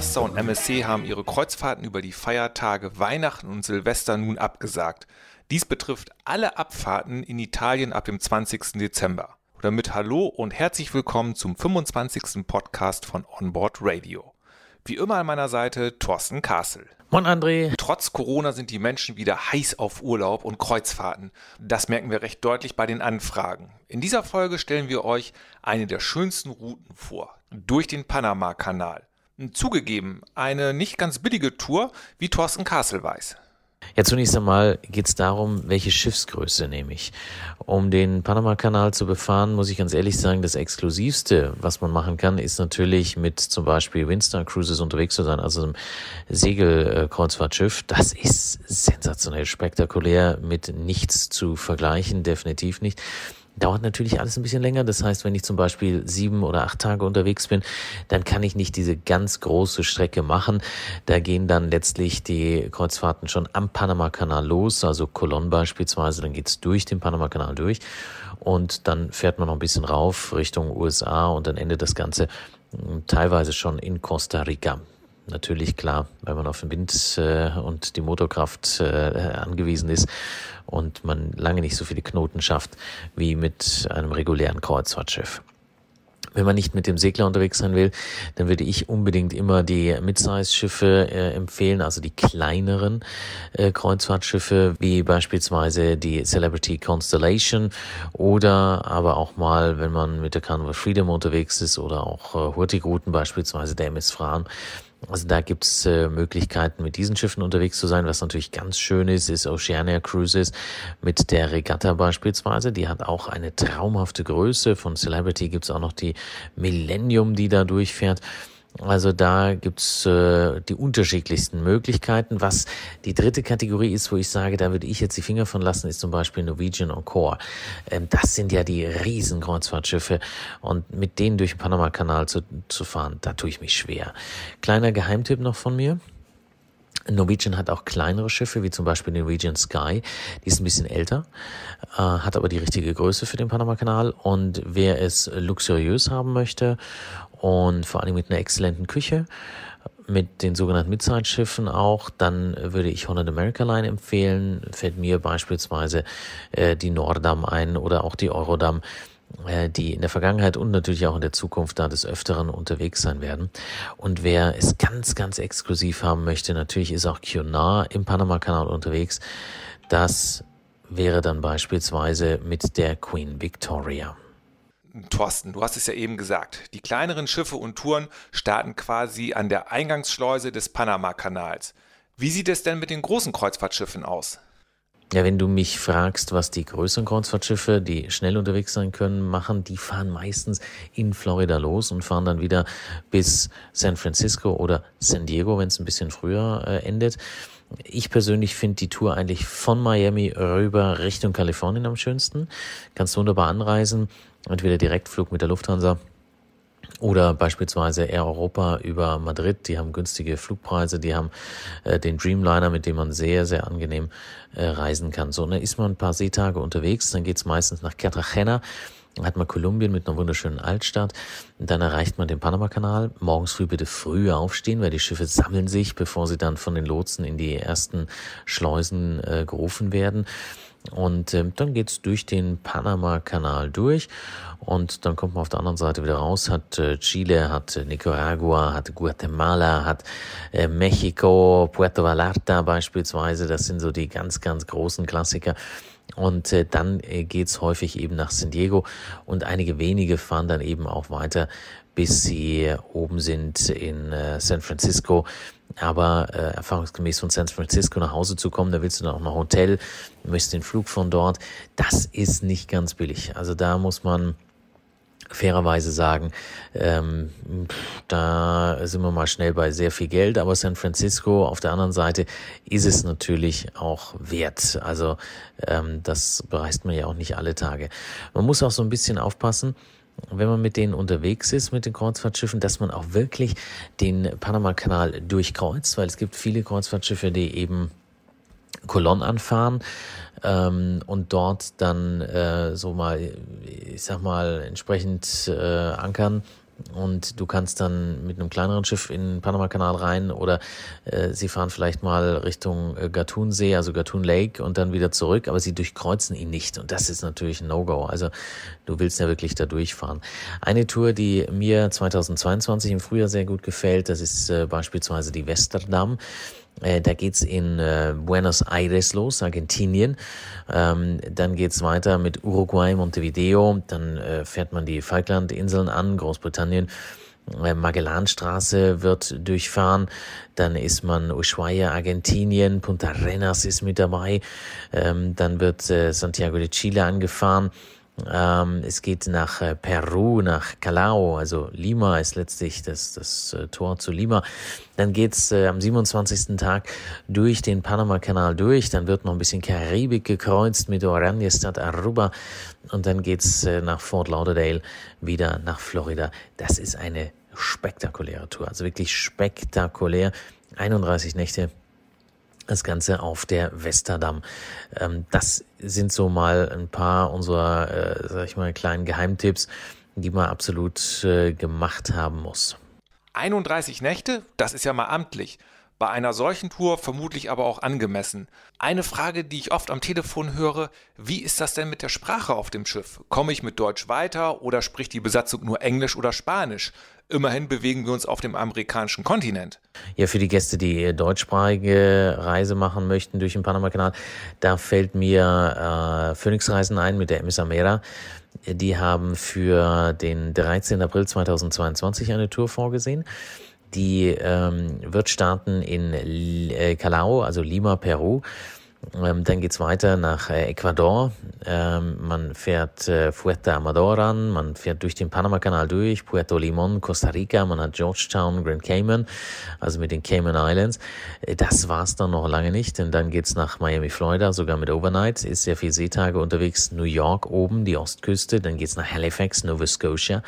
Costa und MSC haben ihre Kreuzfahrten über die Feiertage Weihnachten und Silvester nun abgesagt. Dies betrifft alle Abfahrten in Italien ab dem 20. Dezember. damit Hallo und herzlich willkommen zum 25. Podcast von Onboard Radio. Wie immer an meiner Seite Thorsten Kassel. Moin André. Trotz Corona sind die Menschen wieder heiß auf Urlaub und Kreuzfahrten. Das merken wir recht deutlich bei den Anfragen. In dieser Folge stellen wir euch eine der schönsten Routen vor. Durch den Panama-Kanal. Zugegeben, eine nicht ganz billige Tour, wie Thorsten Kassel weiß. Ja, zunächst einmal geht es darum, welche Schiffsgröße nehme ich. Um den Panama-Kanal zu befahren, muss ich ganz ehrlich sagen, das Exklusivste, was man machen kann, ist natürlich mit zum Beispiel Windstar Cruises unterwegs zu sein, also einem Segelkreuzfahrtschiff. Das ist sensationell spektakulär, mit nichts zu vergleichen, definitiv nicht. Dauert natürlich alles ein bisschen länger. Das heißt, wenn ich zum Beispiel sieben oder acht Tage unterwegs bin, dann kann ich nicht diese ganz große Strecke machen. Da gehen dann letztlich die Kreuzfahrten schon am Panama-Kanal los, also Colon beispielsweise, dann geht's durch den Panama-Kanal durch und dann fährt man noch ein bisschen rauf Richtung USA und dann endet das Ganze hm, teilweise schon in Costa Rica natürlich klar, weil man auf den Wind äh, und die Motorkraft äh, angewiesen ist und man lange nicht so viele Knoten schafft wie mit einem regulären Kreuzfahrtschiff. Wenn man nicht mit dem Segler unterwegs sein will, dann würde ich unbedingt immer die Midsize-Schiffe äh, empfehlen, also die kleineren äh, Kreuzfahrtschiffe, wie beispielsweise die Celebrity Constellation oder aber auch mal, wenn man mit der Carnival Freedom unterwegs ist oder auch äh, Hurtigruten beispielsweise der MS Fran, also da gibt's äh, Möglichkeiten, mit diesen Schiffen unterwegs zu sein. Was natürlich ganz schön ist, ist Oceania Cruises mit der Regatta beispielsweise. Die hat auch eine traumhafte Größe. Von Celebrity gibt's auch noch die Millennium, die da durchfährt. Also da gibt's äh, die unterschiedlichsten Möglichkeiten. Was die dritte Kategorie ist, wo ich sage, da würde ich jetzt die Finger von lassen, ist zum Beispiel Norwegian Encore. Ähm, das sind ja die riesen Kreuzfahrtschiffe und mit denen durch den Panama-Kanal zu, zu fahren, da tue ich mich schwer. Kleiner Geheimtipp noch von mir. Norwegian hat auch kleinere Schiffe, wie zum Beispiel Norwegian Sky. Die ist ein bisschen älter, äh, hat aber die richtige Größe für den Panama-Kanal. Und wer es luxuriös haben möchte und vor allem mit einer exzellenten Küche, mit den sogenannten Midsize-Schiffen auch, dann würde ich Holland America Line empfehlen. Fällt mir beispielsweise äh, die Nordam ein oder auch die Eurodam äh, die in der Vergangenheit und natürlich auch in der Zukunft da des Öfteren unterwegs sein werden. Und wer es ganz, ganz exklusiv haben möchte, natürlich ist auch Cunard im Panama-Kanal unterwegs. Das wäre dann beispielsweise mit der Queen Victoria. Thorsten, du hast es ja eben gesagt. Die kleineren Schiffe und Touren starten quasi an der Eingangsschleuse des Panama-Kanals. Wie sieht es denn mit den großen Kreuzfahrtschiffen aus? Ja, wenn du mich fragst, was die größeren Kreuzfahrtschiffe, die schnell unterwegs sein können, machen, die fahren meistens in Florida los und fahren dann wieder bis San Francisco oder San Diego, wenn es ein bisschen früher äh, endet. Ich persönlich finde die Tour eigentlich von Miami rüber Richtung Kalifornien am schönsten. Kannst wunderbar anreisen, entweder Direktflug mit der Lufthansa oder beispielsweise Air Europa über Madrid, die haben günstige Flugpreise, die haben äh, den Dreamliner, mit dem man sehr, sehr angenehm äh, reisen kann. So, und dann ist man ein paar Seetage unterwegs, dann geht's meistens nach Cartagena, hat man Kolumbien mit einer wunderschönen Altstadt, dann erreicht man den Panama-Kanal. Morgens früh bitte früh aufstehen, weil die Schiffe sammeln sich, bevor sie dann von den Lotsen in die ersten Schleusen äh, gerufen werden. Und ähm, dann geht's durch den Panama-Kanal durch und dann kommt man auf der anderen Seite wieder raus, hat äh, Chile, hat äh, Nicaragua, hat Guatemala, hat äh, Mexiko, Puerto Vallarta beispielsweise, das sind so die ganz, ganz großen Klassiker. Und äh, dann äh, geht's häufig eben nach San Diego und einige wenige fahren dann eben auch weiter, bis sie oben sind in äh, San Francisco. Aber äh, erfahrungsgemäß von San Francisco nach Hause zu kommen, da willst du dann auch noch Hotel, möchtest den Flug von dort. Das ist nicht ganz billig. Also da muss man fairerweise sagen, ähm, da sind wir mal schnell bei sehr viel Geld, aber San Francisco auf der anderen Seite ist es natürlich auch wert. Also ähm, das bereist man ja auch nicht alle Tage. Man muss auch so ein bisschen aufpassen, wenn man mit denen unterwegs ist, mit den Kreuzfahrtschiffen, dass man auch wirklich den Panama-Kanal durchkreuzt, weil es gibt viele Kreuzfahrtschiffe, die eben Kolonn anfahren ähm, und dort dann äh, so mal, ich sag mal, entsprechend äh, ankern und du kannst dann mit einem kleineren Schiff in den Panama-Kanal rein oder äh, sie fahren vielleicht mal Richtung äh, Gatun-See, also Gatun Lake und dann wieder zurück, aber sie durchkreuzen ihn nicht und das ist natürlich ein No-Go. Also du willst ja wirklich da durchfahren. Eine Tour, die mir 2022 im Frühjahr sehr gut gefällt, das ist äh, beispielsweise die Westerdam. Äh, da geht's in äh, Buenos Aires los, Argentinien. Ähm, dann geht's weiter mit Uruguay, Montevideo. Dann äh, fährt man die Falklandinseln an, Großbritannien. Äh, Magellanstraße wird durchfahren, dann ist man Ushuaia, Argentinien, Punta Arenas ist mit dabei, ähm, dann wird äh, Santiago de Chile angefahren, ähm, es geht nach äh, Peru, nach Callao, also Lima ist letztlich das, das äh, Tor zu Lima. Dann geht's äh, am 27. Tag durch den Panama-Kanal durch. Dann wird noch ein bisschen Karibik gekreuzt mit Oranjestad Aruba. Und dann geht's äh, nach Fort Lauderdale wieder nach Florida. Das ist eine spektakuläre Tour, also wirklich spektakulär. 31 Nächte das Ganze auf der Westerdam. Ähm, das sind so mal ein paar unserer, äh, sag ich mal, kleinen Geheimtipps, die man absolut äh, gemacht haben muss. 31 Nächte, das ist ja mal amtlich. Bei einer solchen Tour vermutlich aber auch angemessen. Eine Frage, die ich oft am Telefon höre, wie ist das denn mit der Sprache auf dem Schiff? Komme ich mit Deutsch weiter oder spricht die Besatzung nur Englisch oder Spanisch? Immerhin bewegen wir uns auf dem amerikanischen Kontinent. Ja, für die Gäste, die deutschsprachige Reise machen möchten durch den Panama-Kanal, da fällt mir äh, Phoenix-Reisen ein mit der MS Amera. Die haben für den 13. April 2022 eine Tour vorgesehen. Die ähm, wird starten in äh, Callao, also Lima, Peru. Ähm, dann geht's weiter nach äh, Ecuador. Ähm, man fährt äh, Fuerte Amador an, man fährt durch den Panama-Kanal durch, Puerto Limon, Costa Rica, man hat Georgetown, Grand Cayman, also mit den Cayman Islands. Äh, das war's dann noch lange nicht, denn dann geht's nach Miami, Florida, sogar mit Overnight, ist sehr viel Seetage unterwegs, New York oben, die Ostküste, dann geht's nach Halifax, Nova Scotia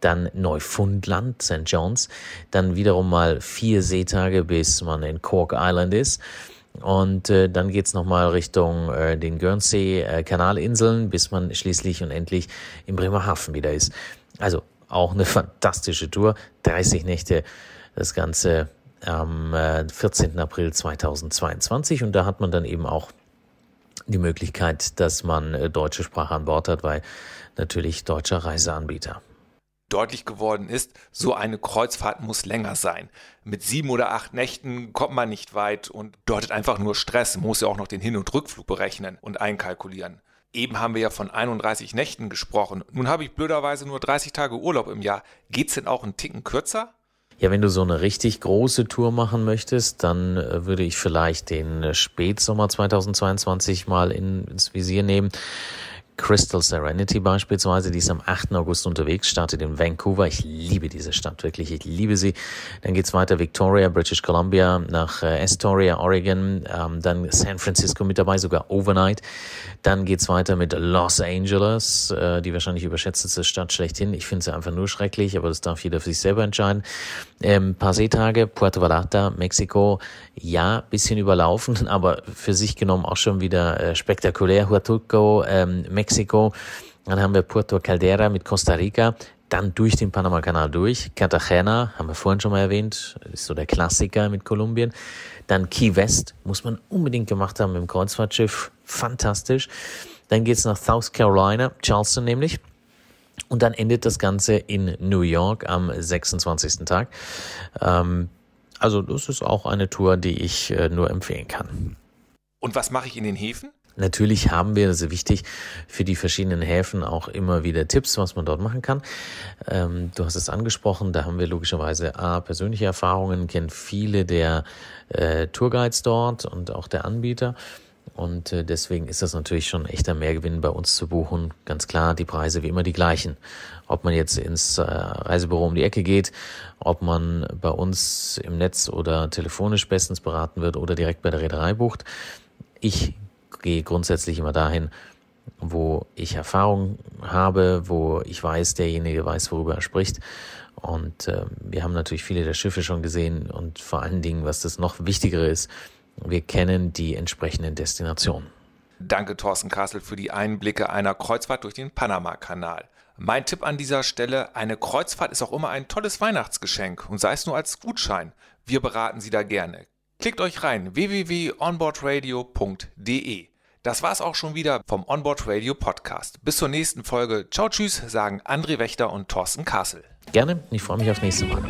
dann Neufundland, St. John's, dann wiederum mal vier Seetage, bis man in Cork Island ist. Und äh, dann geht's nochmal Richtung äh, den Guernsey-Kanalinseln, äh, bis man schließlich und endlich in Bremerhaven wieder ist. Also auch eine fantastische Tour. 30 Nächte, das Ganze am äh, 14. April 2022. Und da hat man dann eben auch die Möglichkeit, dass man äh, deutsche Sprache an Bord hat, weil natürlich deutscher Reiseanbieter deutlich geworden ist, so eine Kreuzfahrt muss länger sein. Mit sieben oder acht Nächten kommt man nicht weit und deutet einfach nur Stress, man muss ja auch noch den Hin- und Rückflug berechnen und einkalkulieren. Eben haben wir ja von 31 Nächten gesprochen. Nun habe ich blöderweise nur 30 Tage Urlaub im Jahr. Geht's denn auch einen Ticken kürzer? Ja, wenn du so eine richtig große Tour machen möchtest, dann äh, würde ich vielleicht den Spätsommer 2022 mal ins Visier nehmen. Crystal Serenity beispielsweise, die ist am 8. August unterwegs, startet in Vancouver. Ich liebe diese Stadt wirklich, ich liebe sie. Dann geht's weiter Victoria, British Columbia, nach äh, Astoria, Oregon, ähm, dann San Francisco mit dabei, sogar Overnight. Dann geht's weiter mit Los Angeles, äh, die wahrscheinlich überschätzteste Stadt schlechthin. Ich finde sie einfach nur schrecklich, aber das darf jeder für sich selber entscheiden. Ähm, paar Seetage, Puerto Vallarta, Mexiko, ja, bisschen überlaufen, aber für sich genommen auch schon wieder äh, spektakulär. Huatulco, ähm, Mexiko. Dann haben wir Puerto Caldera mit Costa Rica, dann durch den Panama-Kanal durch. Cartagena, haben wir vorhin schon mal erwähnt, ist so der Klassiker mit Kolumbien. Dann Key West, muss man unbedingt gemacht haben mit dem Kreuzfahrtschiff, fantastisch. Dann geht's nach South Carolina, Charleston nämlich. Und dann endet das Ganze in New York am 26. Tag. Ähm, also das ist auch eine Tour, die ich äh, nur empfehlen kann. Und was mache ich in den Häfen? Natürlich haben wir, das ist wichtig, für die verschiedenen Häfen auch immer wieder Tipps, was man dort machen kann. Ähm, du hast es angesprochen, da haben wir logischerweise A, persönliche Erfahrungen, kennen viele der äh, Tourguides dort und auch der Anbieter. Und äh, deswegen ist das natürlich schon echter Mehrgewinn bei uns zu buchen. Ganz klar, die Preise wie immer die gleichen. Ob man jetzt ins äh, Reisebüro um die Ecke geht, ob man bei uns im Netz oder telefonisch bestens beraten wird oder direkt bei der Reederei bucht. Ich gehe grundsätzlich immer dahin, wo ich Erfahrung habe, wo ich weiß, derjenige weiß, worüber er spricht. Und äh, wir haben natürlich viele der Schiffe schon gesehen und vor allen Dingen, was das noch Wichtigere ist, wir kennen die entsprechenden Destinationen. Danke, Thorsten Kassel, für die Einblicke einer Kreuzfahrt durch den Panama-Kanal. Mein Tipp an dieser Stelle, eine Kreuzfahrt ist auch immer ein tolles Weihnachtsgeschenk und sei es nur als Gutschein. Wir beraten Sie da gerne. Klickt euch rein www.onboardradio.de. Das war's auch schon wieder vom Onboard Radio Podcast. Bis zur nächsten Folge. Ciao, tschüss, sagen André Wächter und Thorsten Kassel. Gerne, ich freue mich aufs nächste Mal.